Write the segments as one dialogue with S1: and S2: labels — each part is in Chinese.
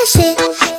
S1: 乐集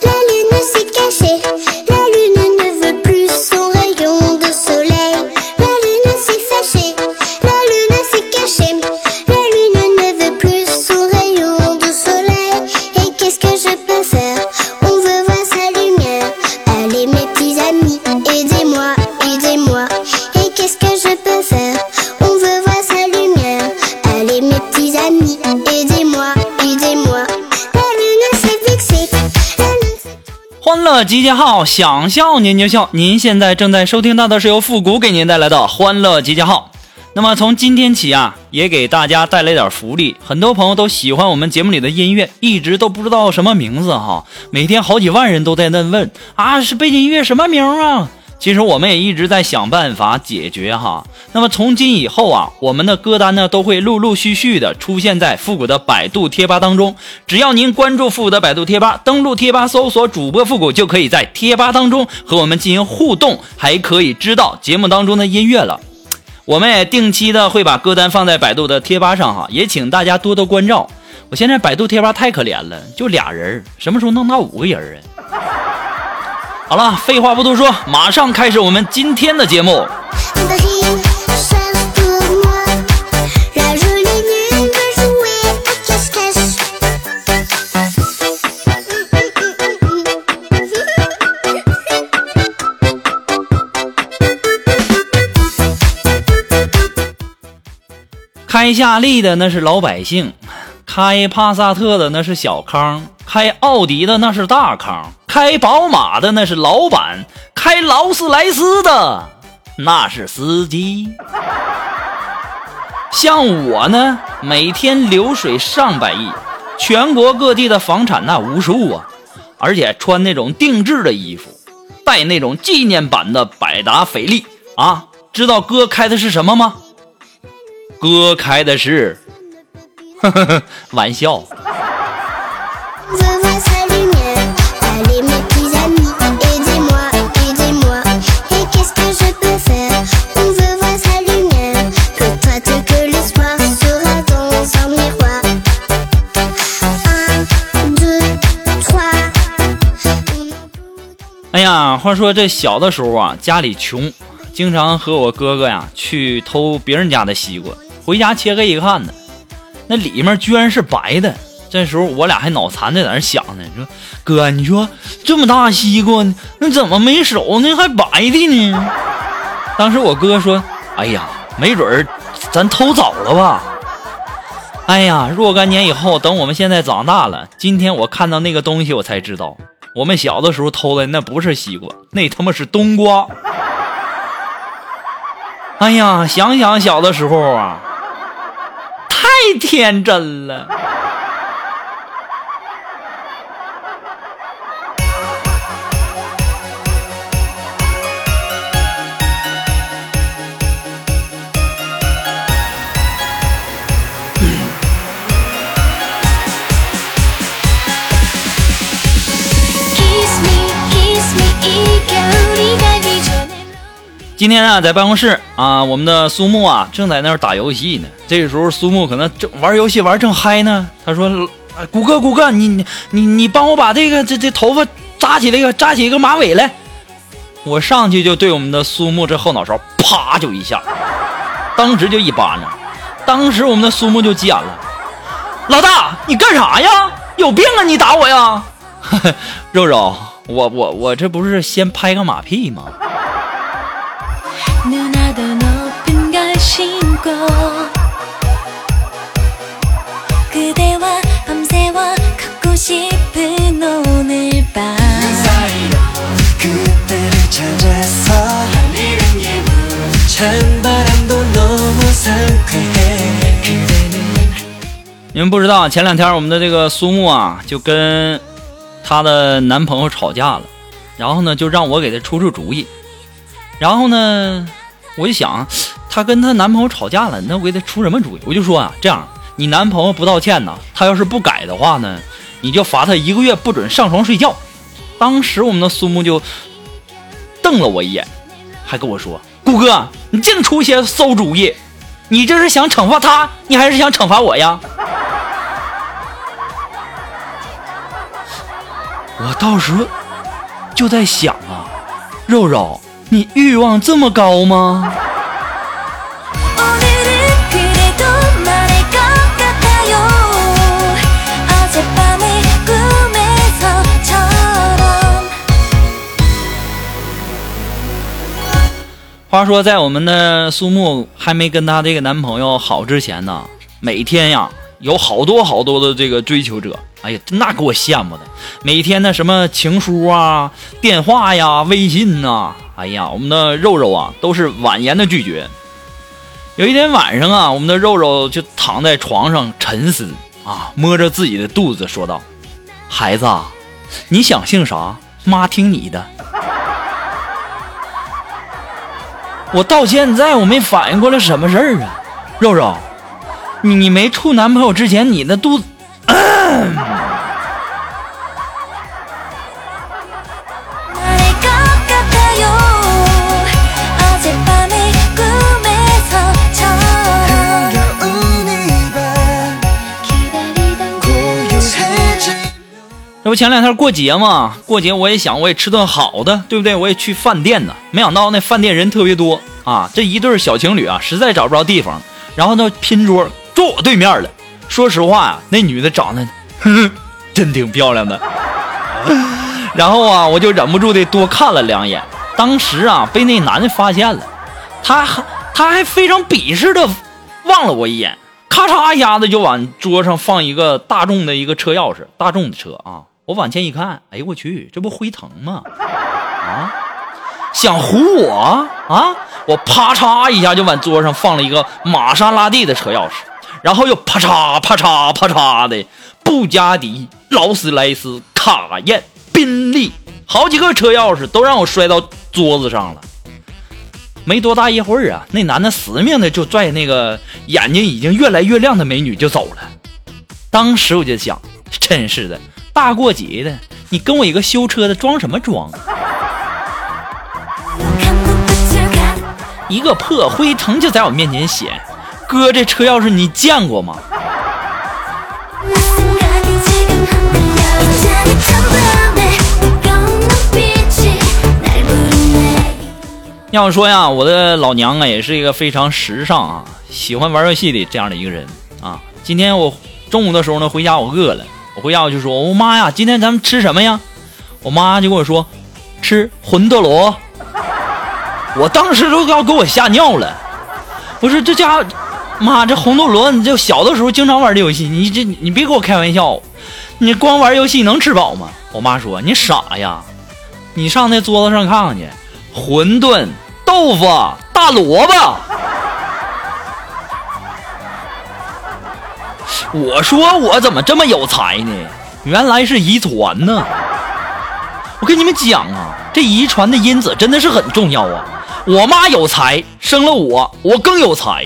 S1: 结号，想笑您就笑。您现在正在收听到的是由复古给您带来的欢乐集结号。那么从今天起啊，也给大家带来点福利。很多朋友都喜欢我们节目里的音乐，一直都不知道什么名字哈。每天好几万人都在那问啊，是背景音乐什么名啊？其实我们也一直在想办法解决哈。那么从今以后啊，我们的歌单呢都会陆陆续续的出现在复古的百度贴吧当中。只要您关注复古的百度贴吧，登录贴吧搜索主播复古，就可以在贴吧当中和我们进行互动，还可以知道节目当中的音乐了。我们也定期的会把歌单放在百度的贴吧上哈，也请大家多多关照。我现在百度贴吧太可怜了，就俩人，什么时候弄到五个人啊？好了，废话不多说，马上开始我们今天的节目。开夏利的那是老百姓。开帕萨特的那是小康，开奥迪的那是大康，开宝马的那是老板，开劳斯莱斯的那是司机。像我呢，每天流水上百亿，全国各地的房产那无数啊，而且穿那种定制的衣服，带那种纪念版的百达翡丽啊，知道哥开的是什么吗？哥开的是。呵呵呵，玩笑。呀，话说这小的时候啊，家里穷，经常和我哥哥呀去偷别人家的西瓜，回家切开一看呢。那里面居然是白的，这时候我俩还脑残的在那想呢。说哥，你说这么大西瓜，那怎么没熟呢？还白的呢？当时我哥说：“哎呀，没准儿咱偷早了吧？哎呀，若干年以后，等我们现在长大了，今天我看到那个东西，我才知道，我们小的时候偷的那不是西瓜，那他妈是冬瓜。哎呀，想想小的时候啊，太天真了。今天啊，在办公室啊，我们的苏木啊正在那儿打游戏呢。这个时候，苏木可能正玩游戏玩正嗨呢。他说：“谷歌，谷歌，你你你你帮我把这个这这头发扎起来一个扎起一个马尾来。”我上去就对我们的苏木这后脑勺啪就一下，当时就一巴掌。当时我们的苏木就急眼了：“老大，你干啥呀？有病啊！你打我呀！” 肉肉，我我我这不是先拍个马屁吗？你们不知道，前两天我们的这个苏木啊，就跟她的男朋友吵架了，然后呢，就让我给她出出主意。然后呢，我就想，她跟她男朋友吵架了，那我给她出什么主意？我就说啊，这样，你男朋友不道歉呢，他要是不改的话呢，你就罚他一个月不准上床睡觉。当时我们的苏木就瞪了我一眼，还跟我说：“顾哥，你净出些馊主意，你这是想惩罚他，你还是想惩罚我呀？” 我到时候就在想啊，肉肉，你欲望这么高吗？话说，在我们的苏木还没跟她这个男朋友好之前呢，每天呀有好多好多的这个追求者，哎呀，那给我羡慕的。每天的什么情书啊、电话呀、微信呐，哎呀，我们的肉肉啊都是婉言的拒绝。有一天晚上啊，我们的肉肉就躺在床上沉思啊，摸着自己的肚子说道：“孩子，你想姓啥？妈听你的。”我到现在我没反应过来什么事儿啊，肉肉，你没处男朋友之前，你的肚子，前两天过节嘛，过节我也想我也吃顿好的，对不对？我也去饭店呢，没想到那饭店人特别多啊，这一对小情侣啊，实在找不着地方，然后呢拼桌坐我对面了。说实话呀，那女的长得，真挺漂亮的。然后啊，我就忍不住的多看了两眼。当时啊，被那男的发现了，他还他还非常鄙视的望了我一眼，咔嚓一下子就往桌上放一个大众的一个车钥匙，大众的车啊。我往前一看，哎呦我去，这不辉腾吗？啊，想唬我啊！我啪嚓一下就往桌上放了一个玛莎拉蒂的车钥匙，然后又啪嚓啪嚓啪嚓的布加迪、劳斯莱斯、卡宴、宾利，好几个车钥匙都让我摔到桌子上了。没多大一会儿啊，那男的死命的就拽那个眼睛已经越来越亮的美女就走了。当时我就想，真是的。大过节的，你跟我一个修车的装什么装？一个破辉腾就在我面前显，哥这车钥匙你见过吗？要说呀，我的老娘啊，也是一个非常时尚啊，喜欢玩游戏的这样的一个人啊。今天我中午的时候呢，回家我饿了。我回家我就说：“我妈呀，今天咱们吃什么呀？”我妈就跟我说：“吃魂斗罗。”我当时都要给我吓尿了。我说：“这家伙妈，这魂斗罗，你这小的时候经常玩这游戏，你这你别给我开玩笑，你光玩游戏能吃饱吗？我妈说你傻呀，你上那桌子上看看去，馄饨、豆腐、大萝卜。我说我怎么这么有才呢？原来是遗传呢。我跟你们讲啊，这遗传的因子真的是很重要啊。我妈有才，生了我，我更有才。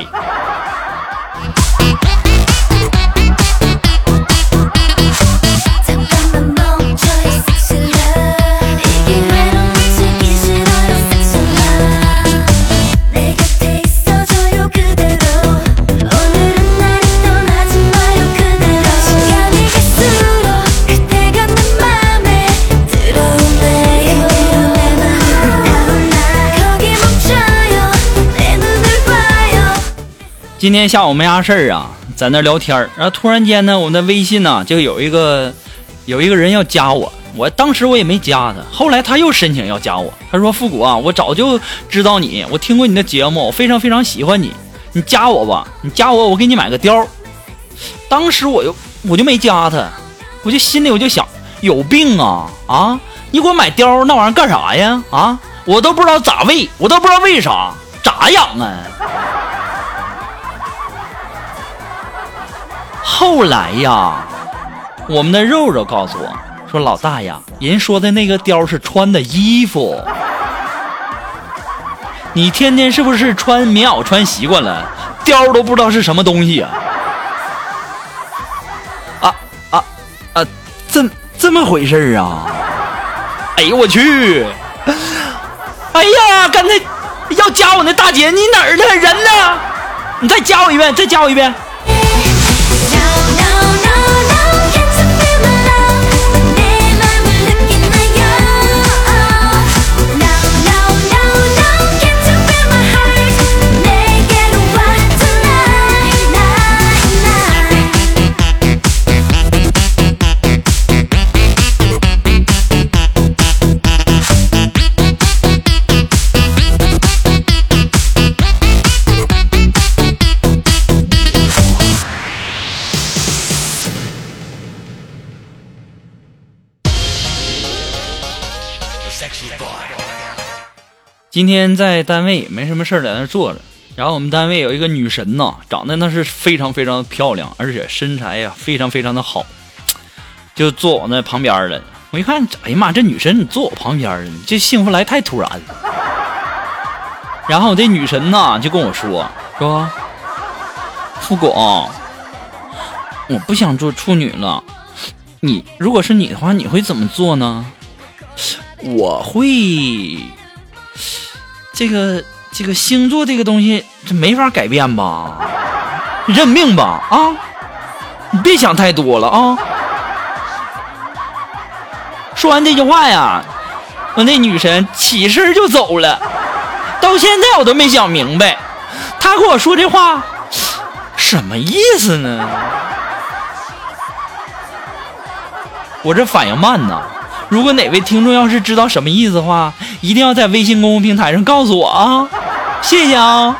S1: 今天下午没啥事儿啊，在那聊天儿，然后突然间呢，我的微信呢就有一个有一个人要加我，我当时我也没加他，后来他又申请要加我，他说复古啊，我早就知道你，我听过你的节目，我非常非常喜欢你，你加我吧，你加我，我给你买个貂。当时我就我就没加他，我就心里我就想，有病啊啊！你给我买貂那玩意儿干啥呀？啊，我都不知道咋喂，我都不知道为啥咋养啊。后来呀，我们的肉肉告诉我说：“老大呀，人说的那个貂是穿的衣服，你天天是不是穿棉袄穿习惯了，貂都不知道是什么东西呀？”啊啊啊！这这么回事啊？哎呦我去！哎呀，刚才要加我那大姐，你哪儿呢？人呢？你再加我一遍，再加我一遍。今天在单位没什么事儿，在那坐着。然后我们单位有一个女神呐，长得那是非常非常漂亮，而且身材呀非常非常的好，就坐我那旁边了。我一看，哎呀妈，这女神你坐我旁边了，这幸福来太突然了。然后这女神呢就跟我说说，副总，我不想做处女了。你如果是你的话，你会怎么做呢？我会。这个这个星座这个东西，这没法改变吧？认命吧啊！你别想太多了啊！说完这句话呀，我那女神起身就走了。到现在我都没想明白，她跟我说这话什么意思呢？我这反应慢呐。如果哪位听众要是知道什么意思的话，一定要在微信公众平台上告诉我啊！谢谢啊。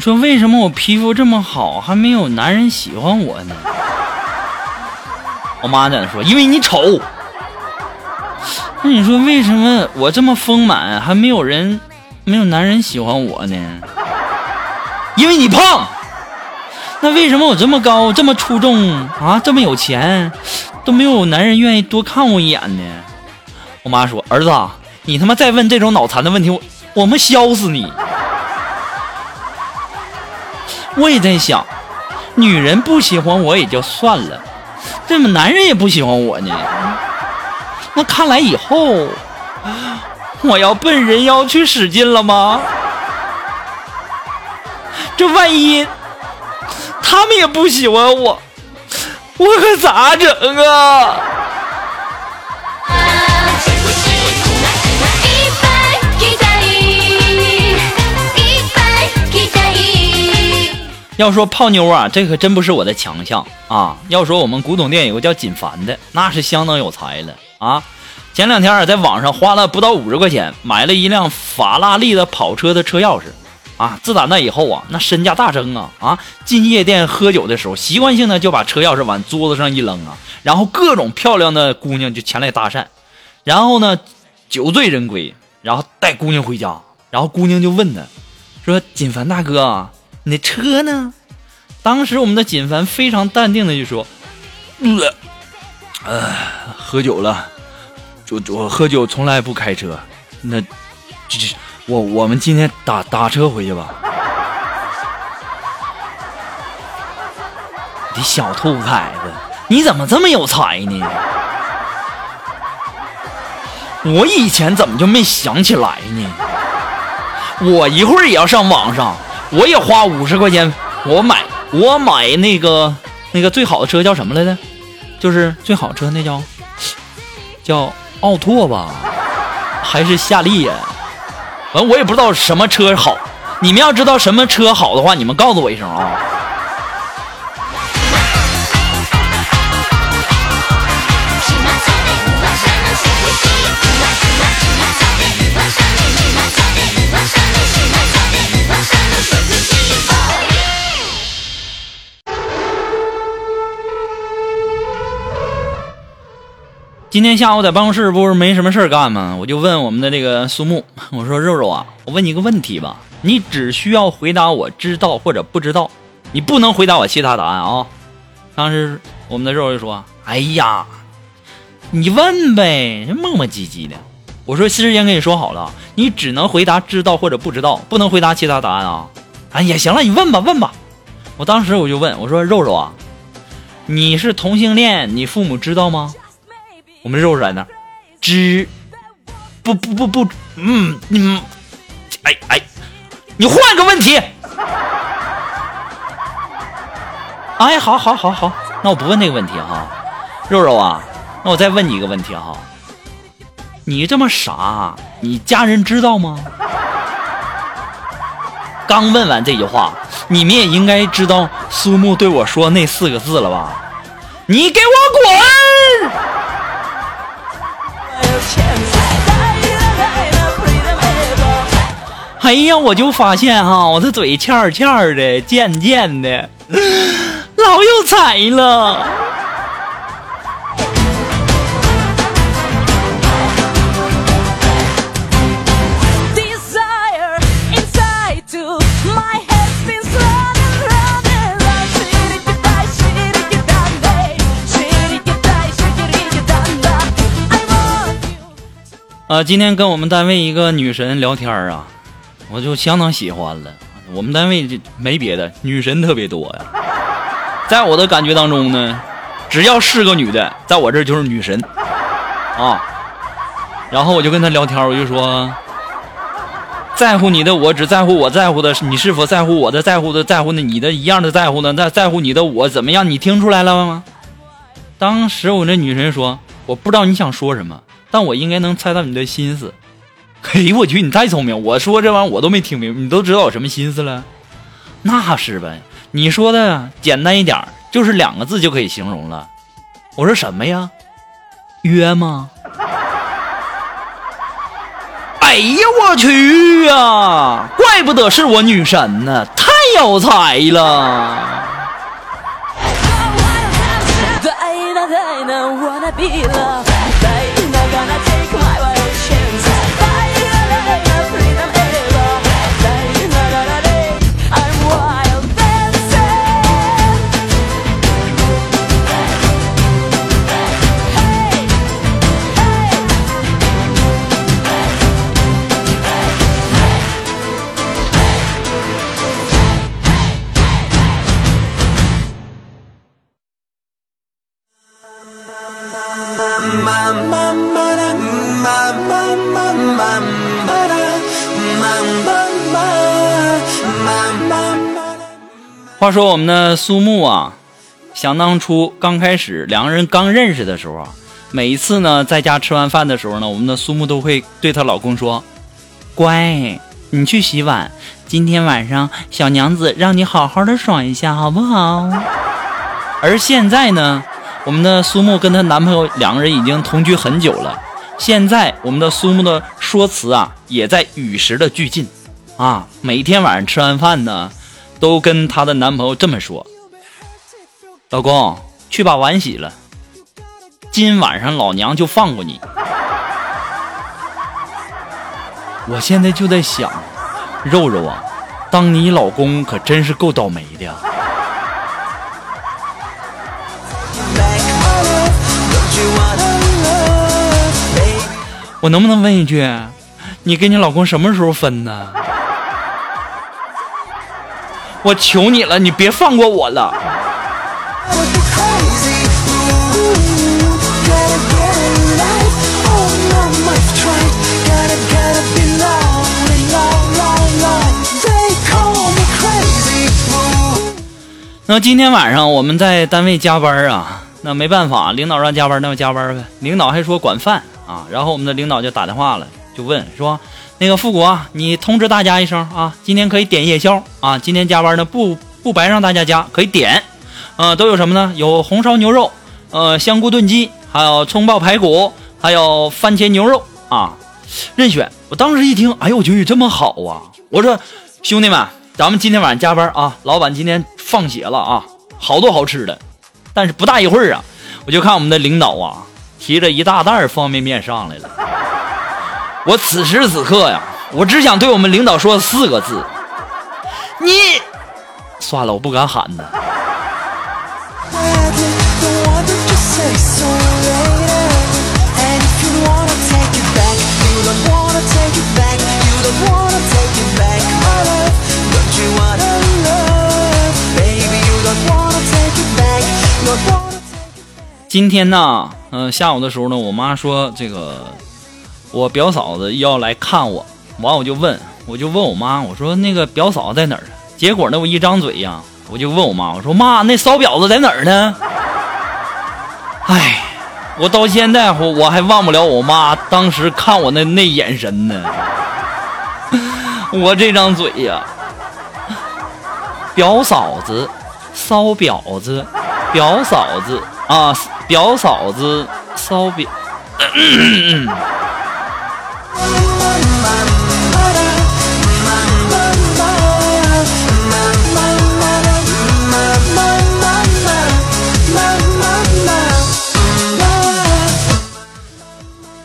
S1: 你说为什么我皮肤这么好，还没有男人喜欢我呢？我妈在那说，因为你丑。那你说为什么我这么丰满，还没有人，没有男人喜欢我呢？因为你胖。那为什么我这么高，这么出众啊，这么有钱，都没有男人愿意多看我一眼呢？我妈说，儿子，你他妈再问这种脑残的问题，我我们削死你。我也在想，女人不喜欢我也就算了，怎么男人也不喜欢我呢？那看来以后我要奔人妖去使劲了吗？这万一他们也不喜欢我，我可咋整啊？要说泡妞啊，这可真不是我的强项啊。要说我们古董店有个叫锦凡的，那是相当有才了啊。前两天啊，在网上花了不到五十块钱买了一辆法拉利的跑车的车钥匙啊。自打那以后啊，那身价大增啊啊！进夜店喝酒的时候，习惯性的就把车钥匙往桌子上一扔啊，然后各种漂亮的姑娘就前来搭讪，然后呢，酒醉人归，然后带姑娘回家，然后姑娘就问他，说：“锦凡大哥。”你车呢？当时我们的锦凡非常淡定的就说：“呃，喝酒了，我我喝酒从来不开车，那，这这，我我们今天打打车回去吧。”你小兔崽子，你怎么这么有才呢？我以前怎么就没想起来呢？我一会儿也要上网上。我也花五十块钱，我买我买那个那个最好的车叫什么来着？就是最好车那叫叫奥拓吧，还是夏利呀？反正我也不知道什么车好。你们要知道什么车好的话，你们告诉我一声啊。今天下午在办公室不是没什么事儿干吗？我就问我们的这个苏木，我说肉肉啊，我问你个问题吧，你只需要回答我知道或者不知道，你不能回答我其他答案啊。当时我们的肉肉就说：“哎呀，你问呗，磨磨唧唧的。”我说：“事先跟你说好了，你只能回答知道或者不知道，不能回答其他答案啊。”哎呀，行了，你问吧，问吧。我当时我就问我说：“肉肉啊，你是同性恋，你父母知道吗？”我们肉在那，知不不不不，嗯嗯，哎哎，你换个问题。哎，好好好好，那我不问那个问题哈，肉肉啊，那我再问你一个问题哈，你这么傻，你家人知道吗？刚问完这句话，你们也应该知道苏木对我说那四个字了吧？你给我滚！哎呀，我就发现哈，我这嘴欠欠的，贱贱的，老有才了。啊，今天跟我们单位一个女神聊天啊，我就相当喜欢了。我们单位这没别的，女神特别多呀。在我的感觉当中呢，只要是个女的，在我这就是女神啊。然后我就跟她聊天，我就说，在乎你的我只在乎我在乎的，你是否在乎我的在乎的在乎的你的一样的在乎呢？在在乎你的我怎么样？你听出来了吗？当时我那女神说，我不知道你想说什么。但我应该能猜到你的心思。嘿，我去，你太聪明！我说这玩意儿我都没听明白，你都知道我什么心思了？那是呗。你说的简单一点，就是两个字就可以形容了。我说什么呀？约吗？哎呀，我去呀！怪不得是我女神呢，太有才了。话说我们的苏木啊，想当初刚开始两个人刚认识的时候啊，每一次呢在家吃完饭的时候呢，我们的苏木都会对她老公说：“乖，你去洗碗，今天晚上小娘子让你好好的爽一下，好不好？”而现在呢，我们的苏木跟她男朋友两个人已经同居很久了。现在我们的苏木的说辞啊，也在与时的俱进，啊，每天晚上吃完饭呢，都跟她的男朋友这么说：“老公，去把碗洗了，今晚上老娘就放过你。”我现在就在想，肉肉啊，当你老公可真是够倒霉的呀。我能不能问一句，你跟你老公什么时候分呢？我求你了，你别放过我了。那今天晚上我们在单位加班啊，那没办法，领导让加班，那就加班呗。领导还说管饭啊，然后我们的领导就打电话了，就问说，那个富国，你通知大家一声啊，今天可以点夜宵啊，今天加班呢不不白让大家加，可以点，呃，都有什么呢？有红烧牛肉，呃，香菇炖鸡，还有葱爆排骨，还有番茄牛肉啊，任选。我当时一听，哎呦我去，这么好啊！我说兄弟们，咱们今天晚上加班啊，老板今天。放血了啊！好多好吃的，但是不大一会儿啊，我就看我们的领导啊，提着一大袋方便面上来了。我此时此刻呀，我只想对我们领导说四个字：你算了，我不敢喊呢。今天呢，嗯，下午的时候呢，我妈说这个我表嫂子要来看我，完我就问，我就问我妈，我说那个表嫂在哪儿？结果呢，我一张嘴呀，我就问我妈，我说妈，那骚婊子在哪儿呢？哎，我到现在我我还忘不了我妈当时看我那那眼神呢，我这张嘴呀，表嫂子，骚婊子，表嫂子啊。表嫂子烧饼。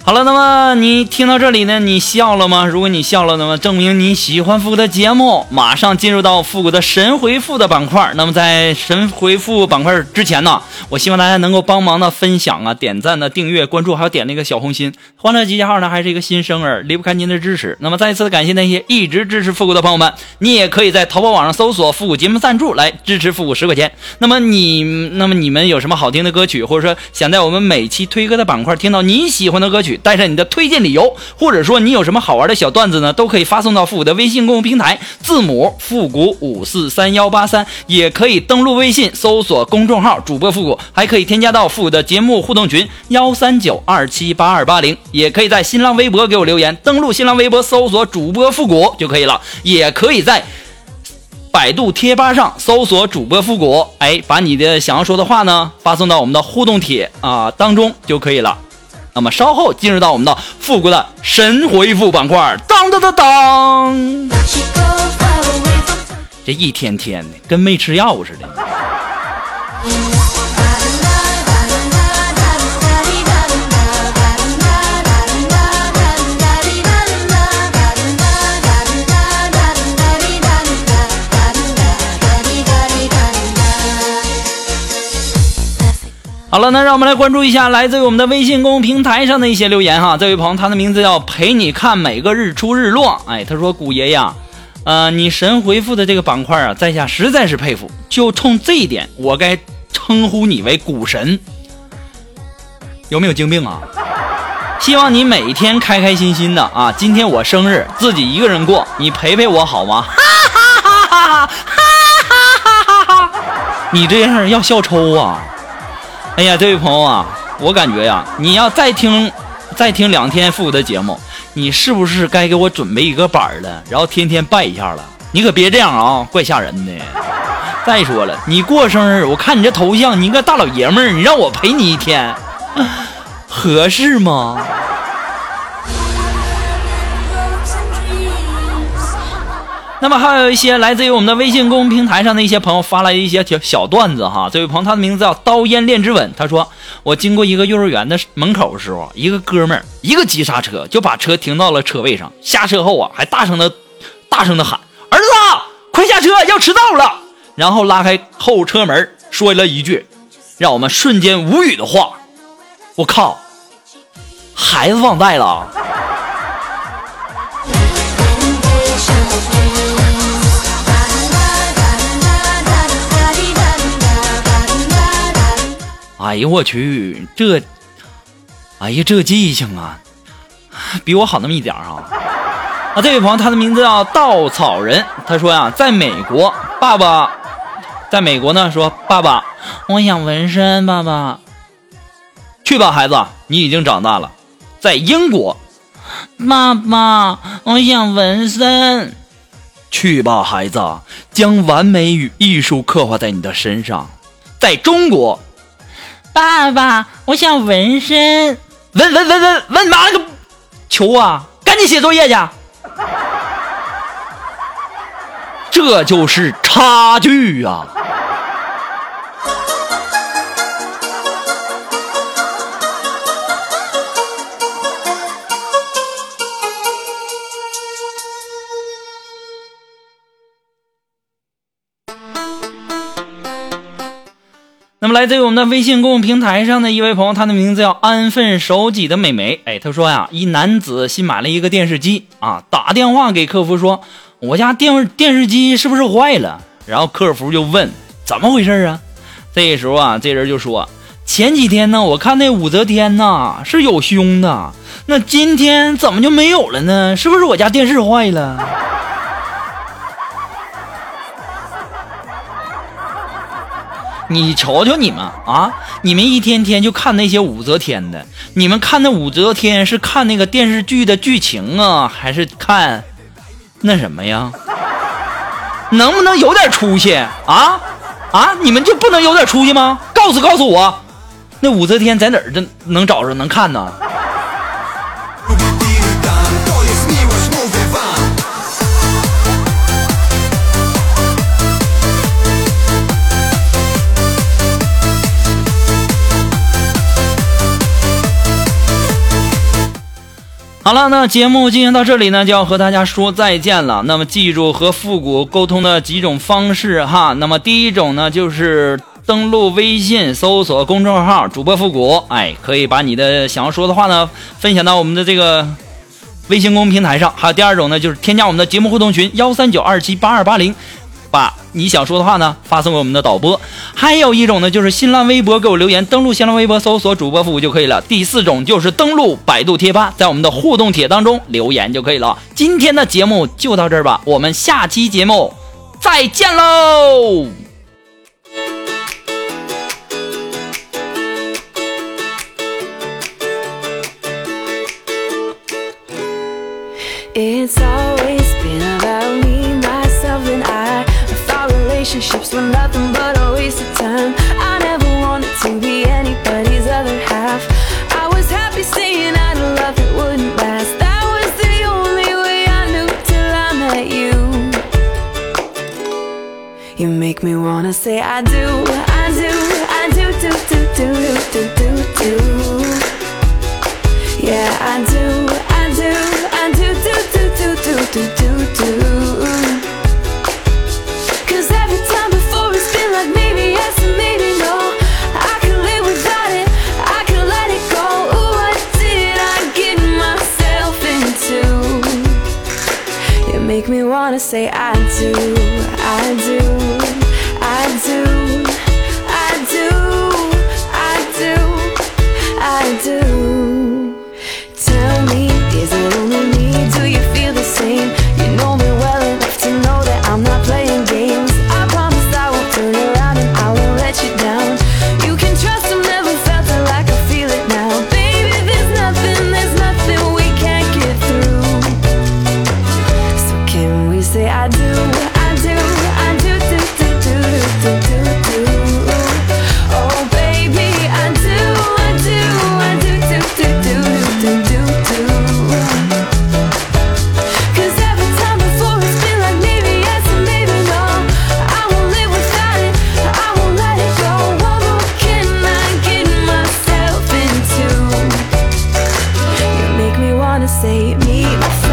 S1: 好了，那么你听到这里呢，你笑了吗？如果你笑了，那么证明你喜欢复古的节目。马上进入到复古的神回复的板块。那么在神回复板块之前呢，我希望大家能够帮忙的分享啊、点赞的、订阅、关注，还有点那个小红心。欢乐集结号呢还是一个新生儿，离不开您的支持。那么再一次感谢那些一直支持复古的朋友们。你也可以在淘宝网上搜索“复古节目赞助”来支持复古十块钱。那么你，那么你们有什么好听的歌曲，或者说想在我们每期推歌的板块听到你喜欢的歌曲？带上你的推荐理由，或者说你有什么好玩的小段子呢，都可以发送到复古的微信公众平台，字母复古五四三幺八三，也可以登录微信搜索公众号主播复古，还可以添加到复古的节目互动群幺三九二七八二八零，也可以在新浪微博给我留言，登录新浪微博搜索主播复古就可以了，也可以在百度贴吧上搜索主播复古，哎，把你的想要说的话呢发送到我们的互动帖啊当中就可以了。那么稍后进入到我们的复古的神回复板块，当当当当，这一天天的跟没吃药似的。好了，那让我们来关注一下来自于我们的微信公众平台上的一些留言哈。这位朋友，他的名字叫陪你看每个日出日落。哎，他说：“古爷呀，呃，你神回复的这个板块啊，在下实在是佩服。就冲这一点，我该称呼你为股神。有没有精病啊？希望你每天开开心心的啊。今天我生日，自己一个人过，你陪陪我好吗？哈哈哈哈哈！哈哈哈哈哈！你这样要笑抽啊！哎呀，这位朋友啊，我感觉呀，你要再听再听两天复古的节目，你是不是该给我准备一个板儿了，然后天天拜一下了？你可别这样啊，怪吓人的。再说了，你过生日，我看你这头像，你一个大老爷们儿，你让我陪你一天，合适吗？那么还有一些来自于我们的微信公众平台上的一些朋友发来一些小小段子哈。这位朋友他的名字叫刀烟恋之吻，他说我经过一个幼儿园的门口的时候，一个哥们儿一个急刹车就把车停到了车位上，下车后啊还大声的大声的喊儿子快下车要迟到了，然后拉开后车门说了一句让我们瞬间无语的话，我靠，孩子忘带了。哎呦我去，这，哎呀这记性啊，比我好那么一点啊！啊，这位朋友他的名字叫稻草人，他说呀，在美国，爸爸，在美国呢，说爸爸，我想纹身，爸爸，去吧，孩子，你已经长大了。在英国，爸爸，我想纹身，去吧，孩子，将完美与艺术刻画在你的身上。在中国。爸爸，我想纹身，纹纹纹纹纹妈了个球啊！赶紧写作业去。这就是差距啊！来自于我们的微信公众平台上的一位朋友，他的名字叫安分守己的美眉。哎，他说呀，一男子新买了一个电视机啊，打电话给客服说，我家电电视机是不是坏了？然后客服就问怎么回事啊？这时候啊，这人就说，前几天呢，我看那武则天呐是有胸的，那今天怎么就没有了呢？是不是我家电视坏了？你瞧瞧你们啊！你们一天天就看那些武则天的，你们看那武则天是看那个电视剧的剧情啊，还是看那什么呀？能不能有点出息啊？啊！你们就不能有点出息吗？告诉告诉我，那武则天在哪儿这能找着能看呢？好了，那节目进行到这里呢，就要和大家说再见了。那么记住和复古沟通的几种方式哈。那么第一种呢，就是登录微信搜索公众号“主播复古”，哎，可以把你的想要说的话呢分享到我们的这个微信公众平台上。还有第二种呢，就是添加我们的节目互动群幺三九二七八二八零。把你想说的话呢发送给我们的导播，还有一种呢就是新浪微博给我留言，登录新浪微博搜索主播复古就可以了。第四种就是登录百度贴吧，在我们的互动帖当中留言就可以了。今天的节目就到这儿吧，我们下期节目再见喽。
S2: It's always were nothing but a waste of time. I never wanted to be anybody's other half. I was happy saying I'd love that wouldn't last. That was the only way I knew till I met you. You make me wanna say I do, make me wanna say I do, I do, I do, wanna say meet my